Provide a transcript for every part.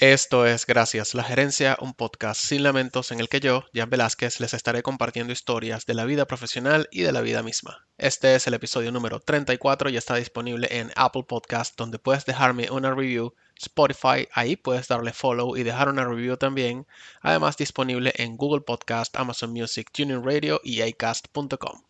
Esto es Gracias, la gerencia, un podcast sin lamentos en el que yo, Jan Velázquez, les estaré compartiendo historias de la vida profesional y de la vida misma. Este es el episodio número 34 y está disponible en Apple Podcast, donde puedes dejarme una review, Spotify, ahí puedes darle follow y dejar una review también, además disponible en Google Podcast, Amazon Music, Tuning Radio y acast.com.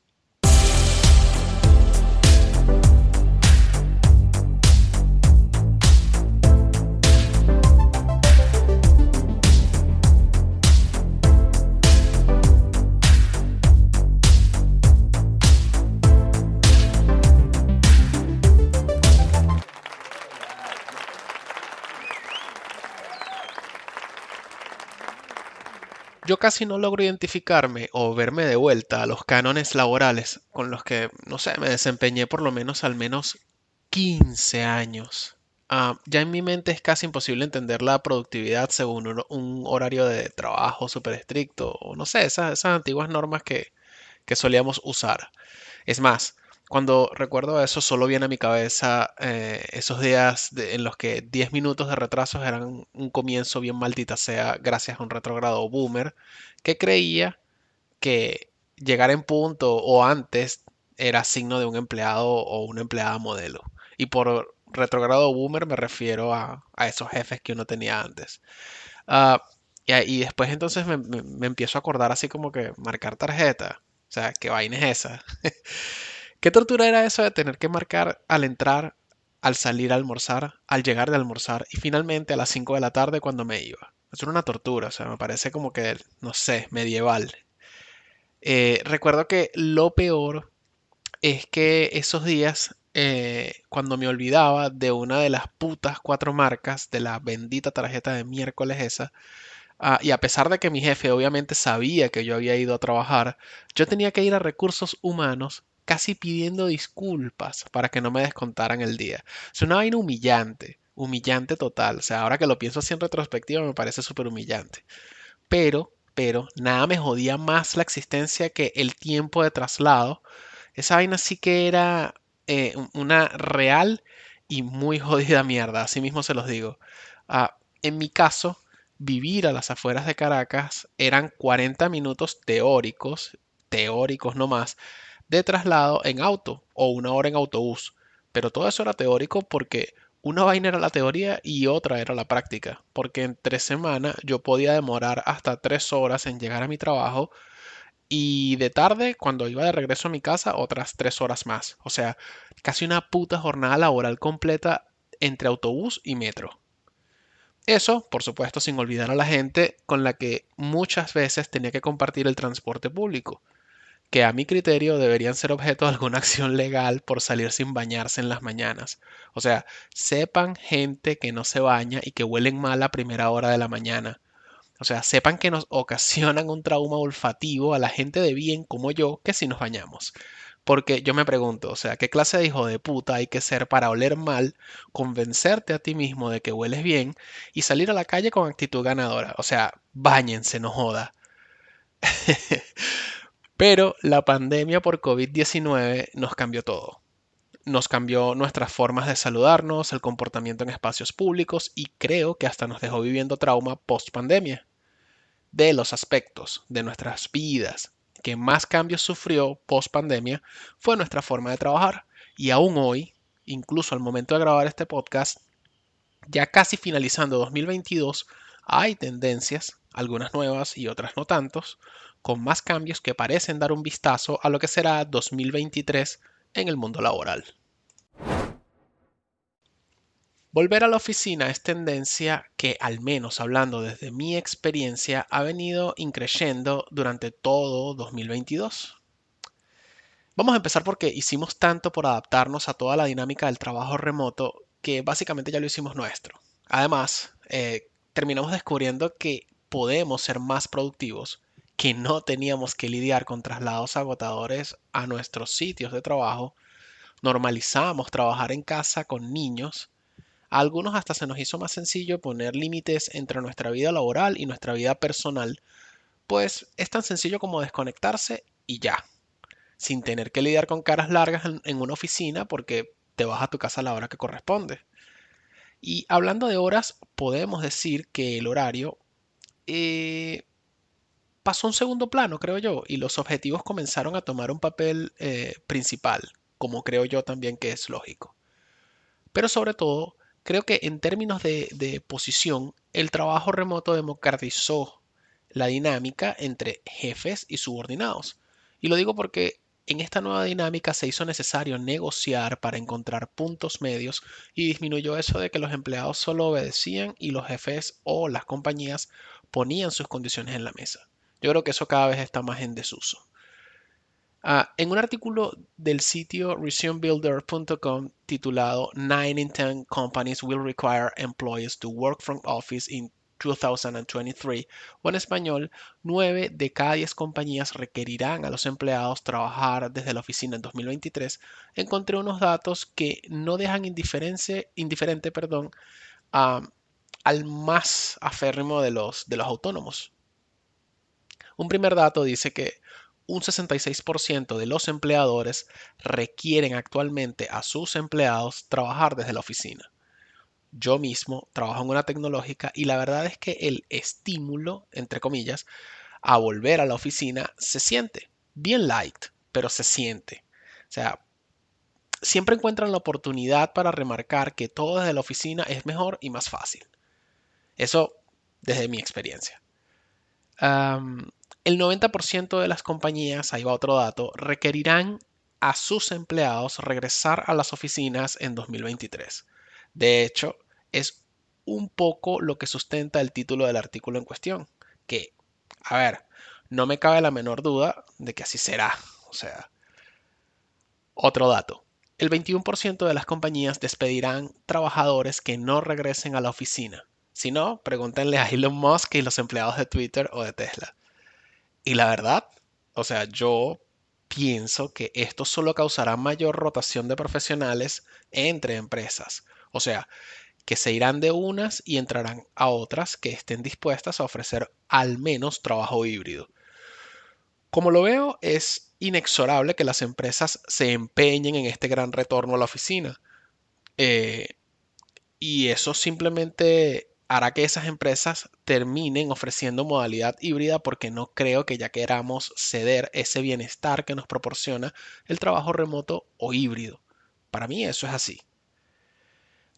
Casi no logro identificarme o verme de vuelta a los cánones laborales con los que, no sé, me desempeñé por lo menos al menos 15 años. Ah, ya en mi mente es casi imposible entender la productividad según un, horario de trabajo súper estricto o no sé, esas, esas antiguas normas que, que solíamos usar. Es más, cuando recuerdo eso, solo viene a mi cabeza eh, esos días en los que 10 minutos de retrasos eran un comienzo bien maldita sea gracias a un retrogrado boomer que creía que llegar en punto o antes era signo de un empleado o una empleada modelo. Y por retrogrado boomer me refiero a, esos jefes que uno tenía antes. Ah, y, después entonces me, me, empiezo a acordar así como que marcar tarjeta. O sea, ¿qué vaina es esa? ¿Qué tortura era eso de tener que marcar al entrar, al salir a almorzar, al llegar de almorzar y finalmente a las 5 de la tarde cuando me iba? Es una tortura, o sea, me parece como que, no sé, medieval. Eh, recuerdo que lo peor es que esos días, eh, cuando me olvidaba de una de las putas cuatro marcas de la bendita tarjeta de miércoles esa, ah, y a pesar de que mi jefe obviamente sabía que yo había ido a trabajar, yo tenía que ir a recursos humanos casi pidiendo disculpas para que no me descontaran el día. Es una vaina humillante, humillante total. O sea, ahora que lo pienso así en retrospectiva me parece súper humillante. Pero, pero, nada me jodía más la existencia que el tiempo de traslado. Esa vaina sí que era eh, una real y muy jodida mierda, así mismo se los digo. Ah, en mi caso, vivir a las afueras de Caracas eran 40 minutos teóricos, teóricos no más, de traslado en auto o una hora en autobús. Pero todo eso era teórico porque una vaina era la teoría y otra era la práctica. Porque en tres semanas yo podía demorar hasta tres horas en llegar a mi trabajo y de tarde, cuando iba de regreso a mi casa, otras tres horas más. O sea, casi una puta jornada laboral completa entre autobús y metro. Eso, por supuesto, sin olvidar a la gente con la que muchas veces tenía que compartir el transporte público que a mi criterio deberían ser objeto de alguna acción legal por salir sin bañarse en las mañanas. O sea, sepan gente que no se baña y que huelen mal a primera hora de la mañana. O sea, sepan que nos ocasionan un trauma olfativo a la gente de bien como yo que si nos bañamos. Porque yo me pregunto, o sea, ¿qué clase de hijo de puta hay que ser para oler mal, convencerte a ti mismo de que hueles bien y salir a la calle con actitud ganadora? O sea, bañense, no joda. Pero la pandemia por COVID-19 nos cambió todo. Nos cambió nuestras formas de saludarnos, el comportamiento en espacios públicos y creo que hasta nos dejó viviendo trauma post pandemia. De los aspectos de nuestras vidas que más cambios sufrió post pandemia fue nuestra forma de trabajar. Y aún hoy, incluso al momento de grabar este podcast, ya casi finalizando 2022, hay tendencias, algunas nuevas y otras no tantos, con más cambios que parecen dar un vistazo a lo que será 2023 en el mundo laboral. Volver a la oficina es tendencia que, al menos hablando desde mi experiencia, ha venido increciendo durante todo 2022. Vamos a empezar porque hicimos tanto por adaptarnos a toda la dinámica del trabajo remoto que básicamente ya lo hicimos nuestro. Además, eh, terminamos descubriendo que podemos ser más productivos que no teníamos que lidiar con traslados agotadores a nuestros sitios de trabajo, normalizamos trabajar en casa con niños, a algunos hasta se nos hizo más sencillo poner límites entre nuestra vida laboral y nuestra vida personal, pues es tan sencillo como desconectarse y ya, sin tener que lidiar con caras largas en, una oficina porque te vas a tu casa a la hora que corresponde. Y hablando de horas, podemos decir que el horario eh, pasó un segundo plano, creo yo, y los objetivos comenzaron a tomar un papel eh, principal, como creo yo también que es lógico. Pero sobre todo, creo que en términos de, de posición, el trabajo remoto democratizó la dinámica entre jefes y subordinados. Y lo digo porque en esta nueva dinámica se hizo necesario negociar para encontrar puntos medios y disminuyó eso de que los empleados solo obedecían y los jefes o las compañías ponían sus condiciones en la mesa. Yo creo que eso cada vez está más en desuso. Ah, en un artículo del sitio resumebuilder.com titulado 9 in 10 companies will require employees to work from office in 2023 o en español, 9 de cada 10 compañías requerirán a los empleados trabajar desde la oficina en 2023, encontré unos datos que no dejan indiferente perdón, al más aférrimo de los autónomos. Un primer dato dice que un 66% de los empleadores requieren actualmente a sus empleados trabajar desde la oficina yo mismo trabajo en una tecnológica y la verdad es que el estímulo, entre comillas, a volver a la oficina se siente. Bien light, pero se siente. O sea, siempre encuentran la oportunidad para remarcar que todo desde la oficina es mejor y más fácil. Eso desde mi experiencia. El 90% de las compañías, ahí va otro dato, requerirán a sus empleados regresar a las oficinas en 2023. De hecho, es un poco lo que sustenta el título del artículo en cuestión, que, a ver, no me cabe la menor duda de que así será. O sea, otro dato. El 21% de las compañías despedirán trabajadores que no regresen a la oficina. Si no, pregúntenle a Elon Musk y los empleados de Twitter o de Tesla. Y la verdad, o sea, yo pienso que esto solo causará mayor rotación de profesionales entre empresas. O sea, que se irán de unas y entrarán a otras que estén dispuestas a ofrecer al menos trabajo híbrido. Como lo veo, es inexorable que las empresas se empeñen en este gran retorno a la oficina. Eh, y eso simplemente hará que esas empresas terminen ofreciendo modalidad híbrida porque no creo que ya queramos ceder ese bienestar que nos proporciona el trabajo remoto o híbrido. Para mí eso es así.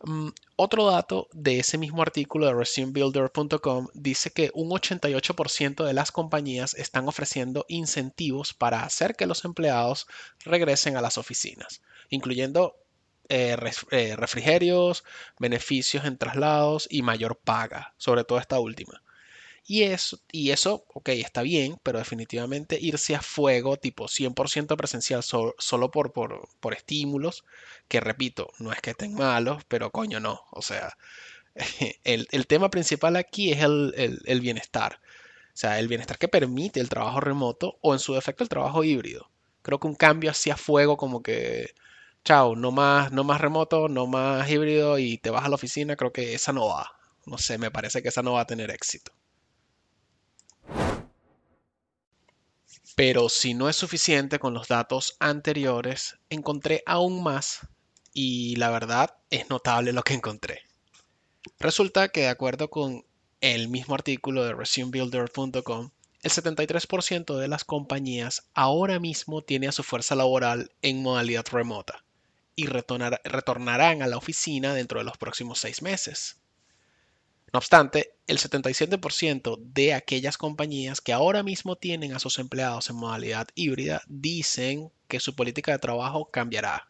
Mm, otro dato de ese mismo artículo de resumebuilder.com dice que un 88% de las compañías están ofreciendo incentivos para hacer que los empleados regresen a las oficinas, incluyendo eh, eh, refrigerios, beneficios en traslados y mayor paga, sobre todo esta última. Y eso, y eso, ok, está bien, pero definitivamente irse a fuego, tipo 100% presencial, solo por, por, estímulos, que repito, no es que estén malos, pero coño no. O sea, el, tema principal aquí es el, el, bienestar. O sea, el bienestar que permite el trabajo remoto o en su defecto el trabajo híbrido. Creo que un cambio hacia fuego como que, chao, no más, no más remoto, no más híbrido y te vas a la oficina, creo que esa no va. No sé, me parece que esa no va a tener éxito. Pero si no es suficiente con los datos anteriores, encontré aún más y la verdad es notable lo que encontré. Resulta que de acuerdo con el mismo artículo de resumebuilder.com, el 73% de las compañías ahora mismo tiene a su fuerza laboral en modalidad remota y retornarán a la oficina dentro de los próximos seis meses. No obstante, el 77% de aquellas compañías que ahora mismo tienen a sus empleados en modalidad híbrida dicen que su política de trabajo cambiará.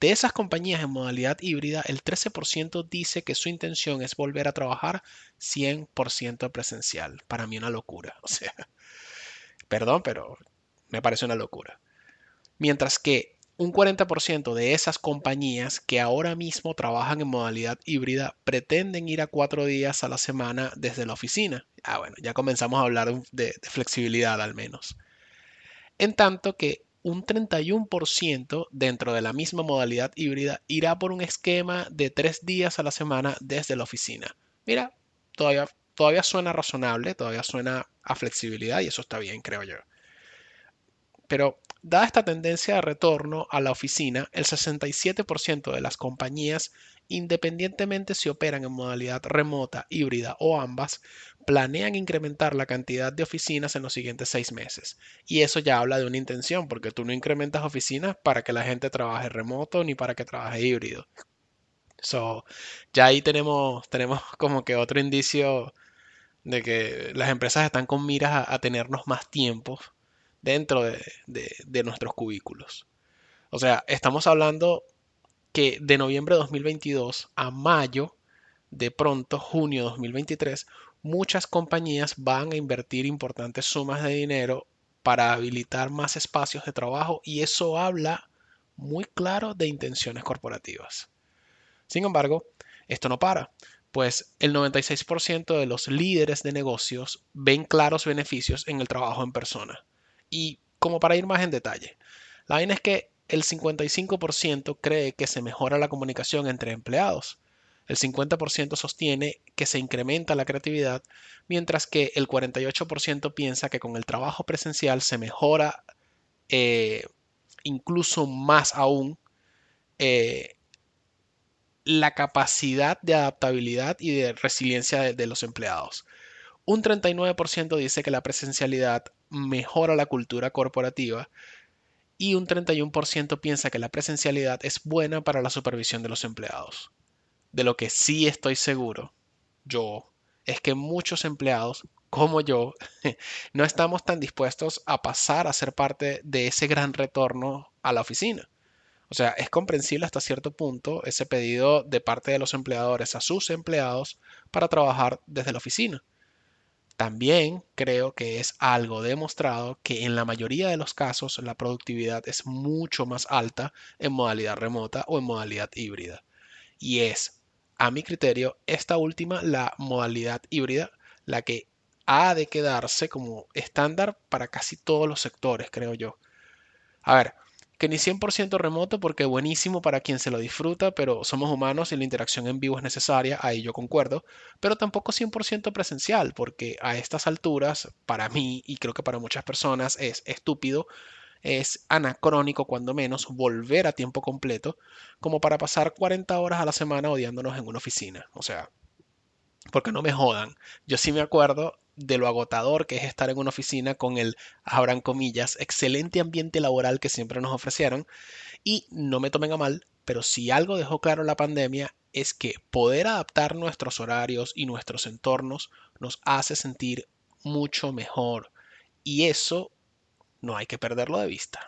De esas compañías en modalidad híbrida, el 13% dice que su intención es volver a trabajar 100% presencial. Para mí una locura. O sea, perdón, pero me parece una locura. Mientras que un 40% de esas compañías que ahora mismo trabajan en modalidad híbrida pretenden ir a cuatro días a la semana desde la oficina. Ah, bueno, ya comenzamos a hablar de, flexibilidad al menos. En tanto que un 31% dentro de la misma modalidad híbrida irá por un esquema de tres días a la semana desde la oficina. Mira, todavía, todavía suena razonable, todavía suena a flexibilidad y eso está bien, creo yo. Pero dada esta tendencia de retorno a la oficina, el 67% de las compañías, independientemente si operan en modalidad remota, híbrida o ambas, planean incrementar la cantidad de oficinas en los siguientes seis meses. Y eso ya habla de una intención, porque tú no incrementas oficinas para que la gente trabaje remoto ni para que trabaje híbrido. So, ya ahí tenemos, tenemos como que otro indicio de que las empresas están con miras a, tenernos más tiempo dentro de, nuestros cubículos. O sea, estamos hablando que de noviembre de 2022 a mayo, de pronto, junio de 2023, muchas compañías van a invertir importantes sumas de dinero para habilitar más espacios de trabajo y eso habla muy claro de intenciones corporativas. Sin embargo, esto no para, pues el 96% de los líderes de negocios ven claros beneficios en el trabajo en persona. Y como para ir más en detalle, la vaina es que el 55% cree que se mejora la comunicación entre empleados, el 50% sostiene que se incrementa la creatividad, mientras que el 48% piensa que con el trabajo presencial se mejora eh, incluso más aún eh, la capacidad de adaptabilidad y de resiliencia de, de los empleados. Un 39% dice que la presencialidad mejora la cultura corporativa y un 31% piensa que la presencialidad es buena para la supervisión de los empleados de lo que sí estoy seguro, yo, es que muchos empleados como yo no estamos tan dispuestos a pasar a ser parte de ese gran retorno a la oficina. O sea, es comprensible hasta cierto punto ese pedido de parte de los empleadores a sus empleados para trabajar desde la oficina. También creo que es algo demostrado que en la mayoría de los casos la productividad es mucho más alta en modalidad remota o en modalidad híbrida. Y es a mi criterio, esta última, la modalidad híbrida, la que ha de quedarse como estándar para casi todos los sectores, creo yo. A ver, que ni 100% remoto porque buenísimo para quien se lo disfruta, pero somos humanos y la interacción en vivo es necesaria, ahí yo concuerdo, pero tampoco 100% presencial porque a estas alturas, para mí y creo que para muchas personas es estúpido es anacrónico, cuando menos, volver a tiempo completo, como para pasar 40 horas a la semana odiándonos en una oficina. O sea, porque no me jodan. Yo sí me acuerdo de lo agotador que es estar en una oficina con el, abran comillas, excelente ambiente laboral que siempre nos ofrecieron. Y no me tomen a mal, pero si algo dejó claro la pandemia es que poder adaptar nuestros horarios y nuestros entornos nos hace sentir mucho mejor. Y eso no hay que perderlo de vista.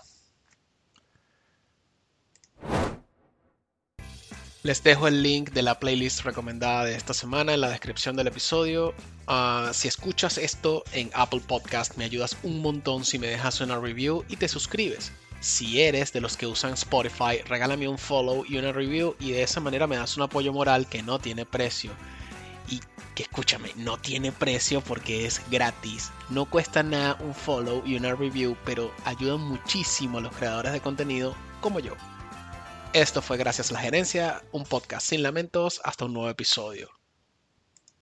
Les dejo el link de la playlist recomendada de esta semana en la descripción del episodio. Ah, si escuchas esto en Apple Podcast me ayudas un montón si me dejas una review y te suscribes. Si eres de los que usan Spotify, regálame un follow y una review y de esa manera me das un apoyo moral que no tiene precio que escúchame, no tiene precio porque es gratis. No cuesta nada un follow y una review, pero ayudan muchísimo a los creadores de contenido como yo. Esto fue Gracias a la Gerencia, un podcast sin lamentos, hasta un nuevo episodio.